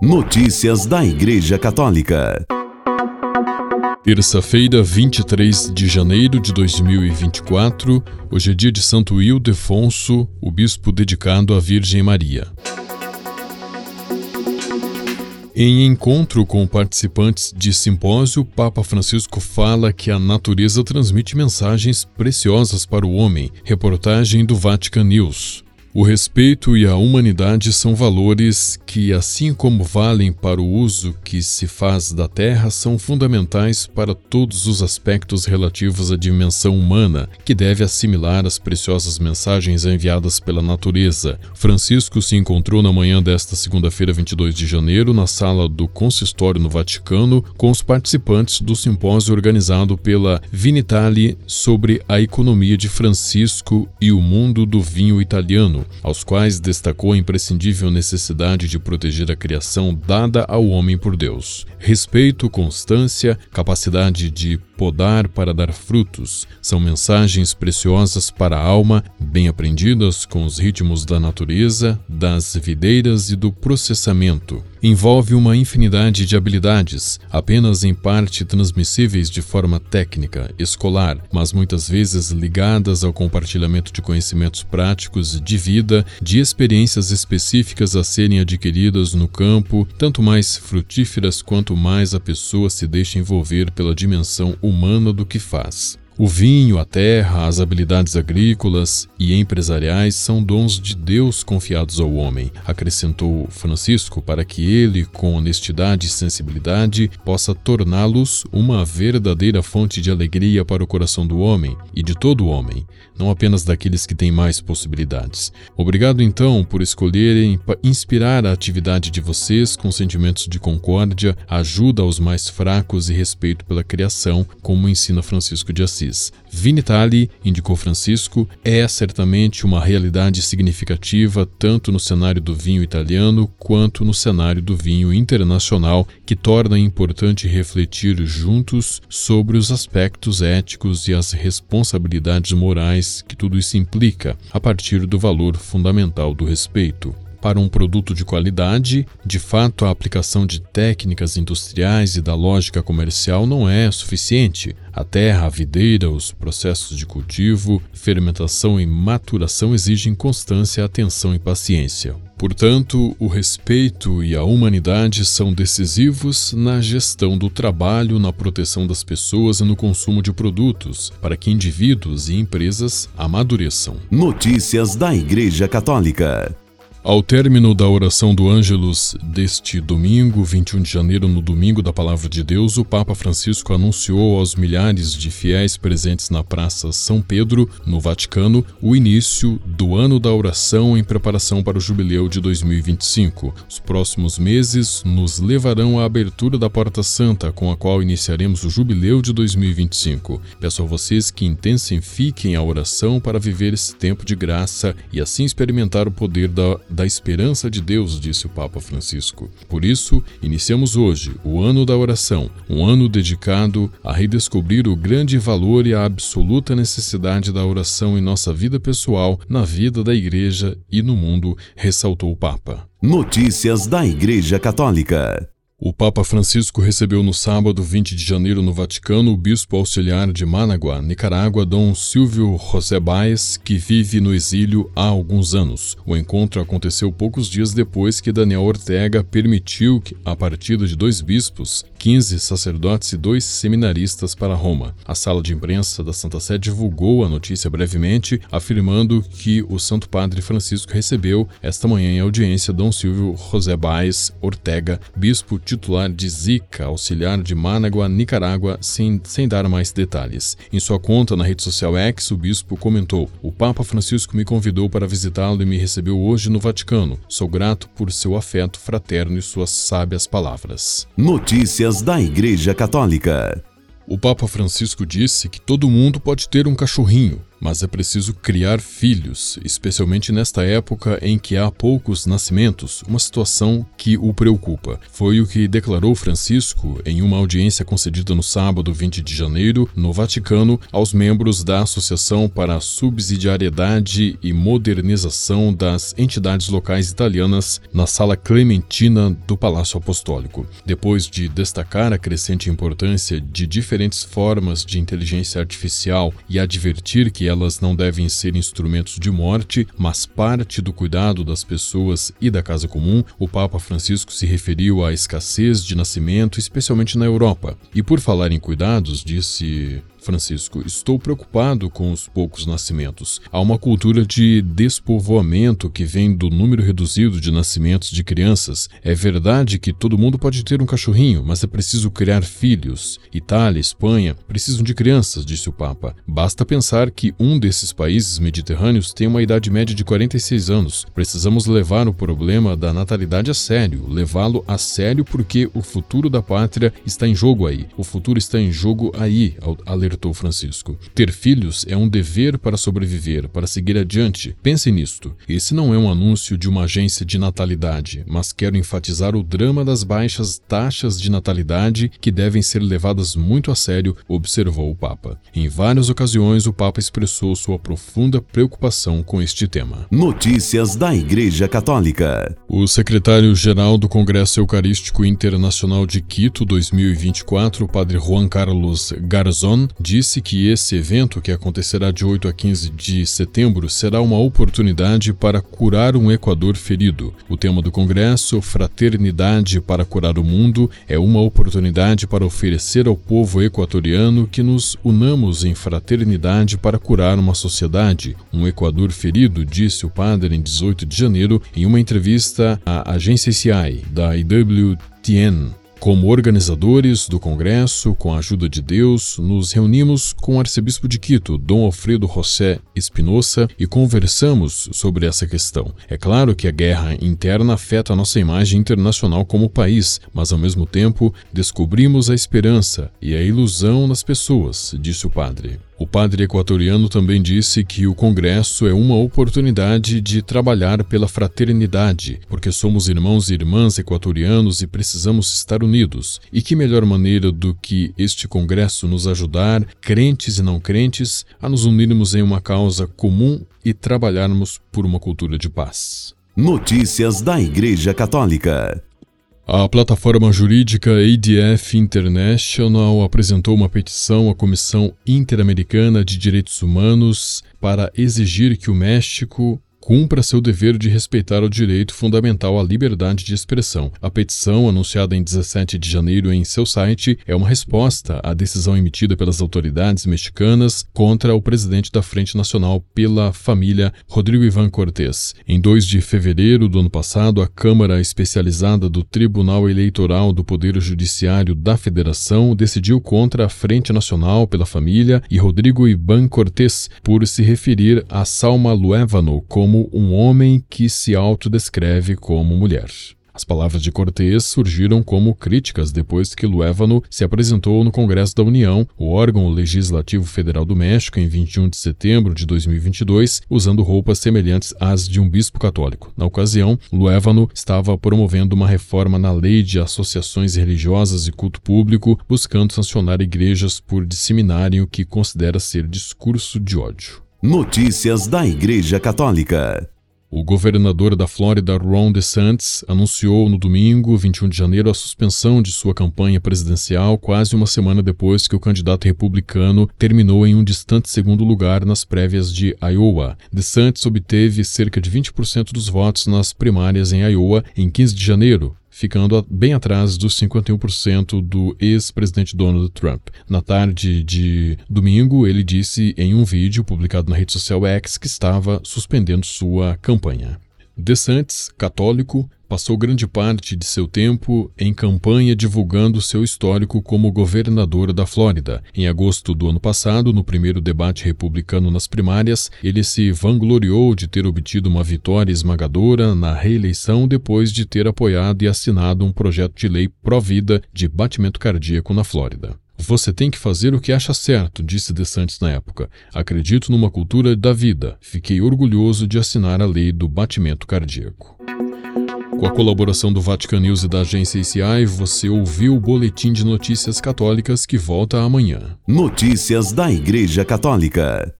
Notícias da Igreja Católica. Terça-feira, 23 de janeiro de 2024, hoje é dia de Santo Ildefonso, o bispo dedicado à Virgem Maria. Em encontro com participantes de simpósio, Papa Francisco fala que a natureza transmite mensagens preciosas para o homem. Reportagem do Vatican News. O respeito e a humanidade são valores que, assim como valem para o uso que se faz da terra, são fundamentais para todos os aspectos relativos à dimensão humana, que deve assimilar as preciosas mensagens enviadas pela natureza. Francisco se encontrou na manhã desta segunda-feira, 22 de janeiro, na sala do consistório no Vaticano, com os participantes do simpósio organizado pela Vinitali sobre a economia de Francisco e o mundo do vinho italiano aos quais destacou a imprescindível necessidade de proteger a criação dada ao homem por Deus. Respeito, constância, capacidade de podar para dar frutos. São mensagens preciosas para a alma, bem aprendidas com os ritmos da natureza, das videiras e do processamento. Envolve uma infinidade de habilidades, apenas em parte transmissíveis de forma técnica, escolar, mas muitas vezes ligadas ao compartilhamento de conhecimentos práticos de vida, de experiências específicas a serem adquiridas no campo, tanto mais frutíferas quanto mais a pessoa se deixa envolver pela dimensão humana do que faz. O vinho, a terra, as habilidades agrícolas e empresariais são dons de Deus confiados ao homem, acrescentou Francisco, para que ele, com honestidade e sensibilidade, possa torná-los uma verdadeira fonte de alegria para o coração do homem e de todo homem, não apenas daqueles que têm mais possibilidades. Obrigado então por escolherem inspirar a atividade de vocês com sentimentos de concórdia, ajuda aos mais fracos e respeito pela criação, como ensina Francisco de Assis. Vinitali, indicou Francisco, é certamente uma realidade significativa tanto no cenário do vinho italiano quanto no cenário do vinho internacional, que torna importante refletir juntos sobre os aspectos éticos e as responsabilidades morais que tudo isso implica, a partir do valor fundamental do respeito para um produto de qualidade, de fato a aplicação de técnicas industriais e da lógica comercial não é suficiente. A terra, a videira, os processos de cultivo, fermentação e maturação exigem constância, atenção e paciência. Portanto, o respeito e a humanidade são decisivos na gestão do trabalho, na proteção das pessoas e no consumo de produtos, para que indivíduos e empresas amadureçam. Notícias da Igreja Católica. Ao término da oração do Ângelus deste domingo, 21 de janeiro, no domingo da Palavra de Deus, o Papa Francisco anunciou aos milhares de fiéis presentes na Praça São Pedro, no Vaticano, o início do ano da oração em preparação para o jubileu de 2025. Os próximos meses nos levarão à abertura da Porta Santa, com a qual iniciaremos o jubileu de 2025. Peço a vocês que intensifiquem a oração para viver esse tempo de graça e assim experimentar o poder da da esperança de Deus, disse o Papa Francisco. Por isso, iniciamos hoje o ano da oração, um ano dedicado a redescobrir o grande valor e a absoluta necessidade da oração em nossa vida pessoal, na vida da Igreja e no mundo, ressaltou o Papa. Notícias da Igreja Católica. O Papa Francisco recebeu no sábado 20 de janeiro no Vaticano o bispo auxiliar de Managua, Nicarágua, Dom Silvio José Baez, que vive no exílio há alguns anos. O encontro aconteceu poucos dias depois que Daniel Ortega permitiu a partida de dois bispos, 15 sacerdotes e dois seminaristas para Roma. A sala de imprensa da Santa Sé divulgou a notícia brevemente, afirmando que o Santo Padre Francisco recebeu esta manhã em audiência Dom Silvio José Baez Ortega, bispo titular de Zika, auxiliar de Managua, Nicarágua, sem, sem dar mais detalhes. Em sua conta na rede social X, o bispo comentou: O Papa Francisco me convidou para visitá-lo e me recebeu hoje no Vaticano. Sou grato por seu afeto fraterno e suas sábias palavras. Notícias da Igreja Católica. O Papa Francisco disse que todo mundo pode ter um cachorrinho, mas é preciso criar filhos, especialmente nesta época em que há poucos nascimentos, uma situação que o preocupa. Foi o que declarou Francisco em uma audiência concedida no sábado 20 de janeiro, no Vaticano, aos membros da Associação para a Subsidiariedade e Modernização das Entidades Locais Italianas, na Sala Clementina do Palácio Apostólico. Depois de destacar a crescente importância de diferentes formas de inteligência artificial e advertir que elas não devem ser instrumentos de morte, mas parte do cuidado das pessoas e da casa comum, o Papa Francisco se referiu à escassez de nascimento, especialmente na Europa. E por falar em cuidados, disse Francisco, estou preocupado com os poucos nascimentos. Há uma cultura de despovoamento que vem do número reduzido de nascimentos de crianças. É verdade que todo mundo pode ter um cachorrinho, mas é preciso criar filhos. Itália, Espanha precisam de crianças, disse o Papa. Basta pensar que um desses países mediterrâneos tem uma idade média de 46 anos. Precisamos levar o problema da natalidade a sério, levá-lo a sério porque o futuro da pátria está em jogo aí. O futuro está em jogo aí, alertou alertou Francisco. Ter filhos é um dever para sobreviver, para seguir adiante. Pense nisto. Esse não é um anúncio de uma agência de natalidade, mas quero enfatizar o drama das baixas taxas de natalidade que devem ser levadas muito a sério, observou o Papa. Em várias ocasiões, o Papa expressou sua profunda preocupação com este tema. Notícias da Igreja Católica. O secretário-geral do Congresso Eucarístico Internacional de Quito 2024, Padre Juan Carlos Garzón, disse que esse evento, que acontecerá de 8 a 15 de setembro, será uma oportunidade para curar um Equador ferido. O tema do congresso, Fraternidade para Curar o Mundo, é uma oportunidade para oferecer ao povo equatoriano que nos unamos em fraternidade para curar uma sociedade. Um Equador ferido, disse o padre em 18 de janeiro, em uma entrevista à agência CI da IWTN. Como organizadores do Congresso, com a ajuda de Deus, nos reunimos com o arcebispo de Quito, Dom Alfredo José Espinosa, e conversamos sobre essa questão. É claro que a guerra interna afeta a nossa imagem internacional como país, mas ao mesmo tempo descobrimos a esperança e a ilusão nas pessoas, disse o padre. O padre equatoriano também disse que o Congresso é uma oportunidade de trabalhar pela fraternidade, porque somos irmãos e irmãs equatorianos e precisamos estar unidos. E que melhor maneira do que este Congresso nos ajudar, crentes e não crentes, a nos unirmos em uma causa comum e trabalharmos por uma cultura de paz. Notícias da Igreja Católica. A plataforma jurídica ADF International apresentou uma petição à Comissão Interamericana de Direitos Humanos para exigir que o México cumpra seu dever de respeitar o direito fundamental à liberdade de expressão. A petição, anunciada em 17 de janeiro em seu site, é uma resposta à decisão emitida pelas autoridades mexicanas contra o presidente da Frente Nacional pela Família, Rodrigo Ivan Cortés. Em 2 de fevereiro do ano passado, a Câmara Especializada do Tribunal Eleitoral do Poder Judiciário da Federação decidiu contra a Frente Nacional pela Família e Rodrigo Ivan Cortés por se referir a Salma Luevano como como um homem que se autodescreve como mulher. As palavras de Cortés surgiram como críticas depois que Luévano se apresentou no Congresso da União, o órgão legislativo federal do México, em 21 de setembro de 2022, usando roupas semelhantes às de um bispo católico. Na ocasião, Luévano estava promovendo uma reforma na lei de associações religiosas e culto público, buscando sancionar igrejas por disseminarem o que considera ser discurso de ódio. Notícias da Igreja Católica. O governador da Flórida, Ron DeSantis, anunciou no domingo, 21 de janeiro, a suspensão de sua campanha presidencial quase uma semana depois que o candidato republicano terminou em um distante segundo lugar nas prévias de Iowa. DeSantis obteve cerca de 20% dos votos nas primárias em Iowa em 15 de janeiro, ficando bem atrás dos 51% do ex-presidente Donald Trump. Na tarde de domingo, ele disse em um vídeo publicado na rede social X que estava suspendendo sua campanha. DeSantis, católico, passou grande parte de seu tempo em campanha divulgando seu histórico como governador da Flórida. Em agosto do ano passado, no primeiro debate republicano nas primárias, ele se vangloriou de ter obtido uma vitória esmagadora na reeleição depois de ter apoiado e assinado um projeto de lei pró-vida de batimento cardíaco na Flórida. Você tem que fazer o que acha certo, disse De Santos na época. Acredito numa cultura da vida. Fiquei orgulhoso de assinar a lei do batimento cardíaco. Com a colaboração do Vatican News e da agência ICI, você ouviu o Boletim de Notícias Católicas que volta amanhã. Notícias da Igreja Católica.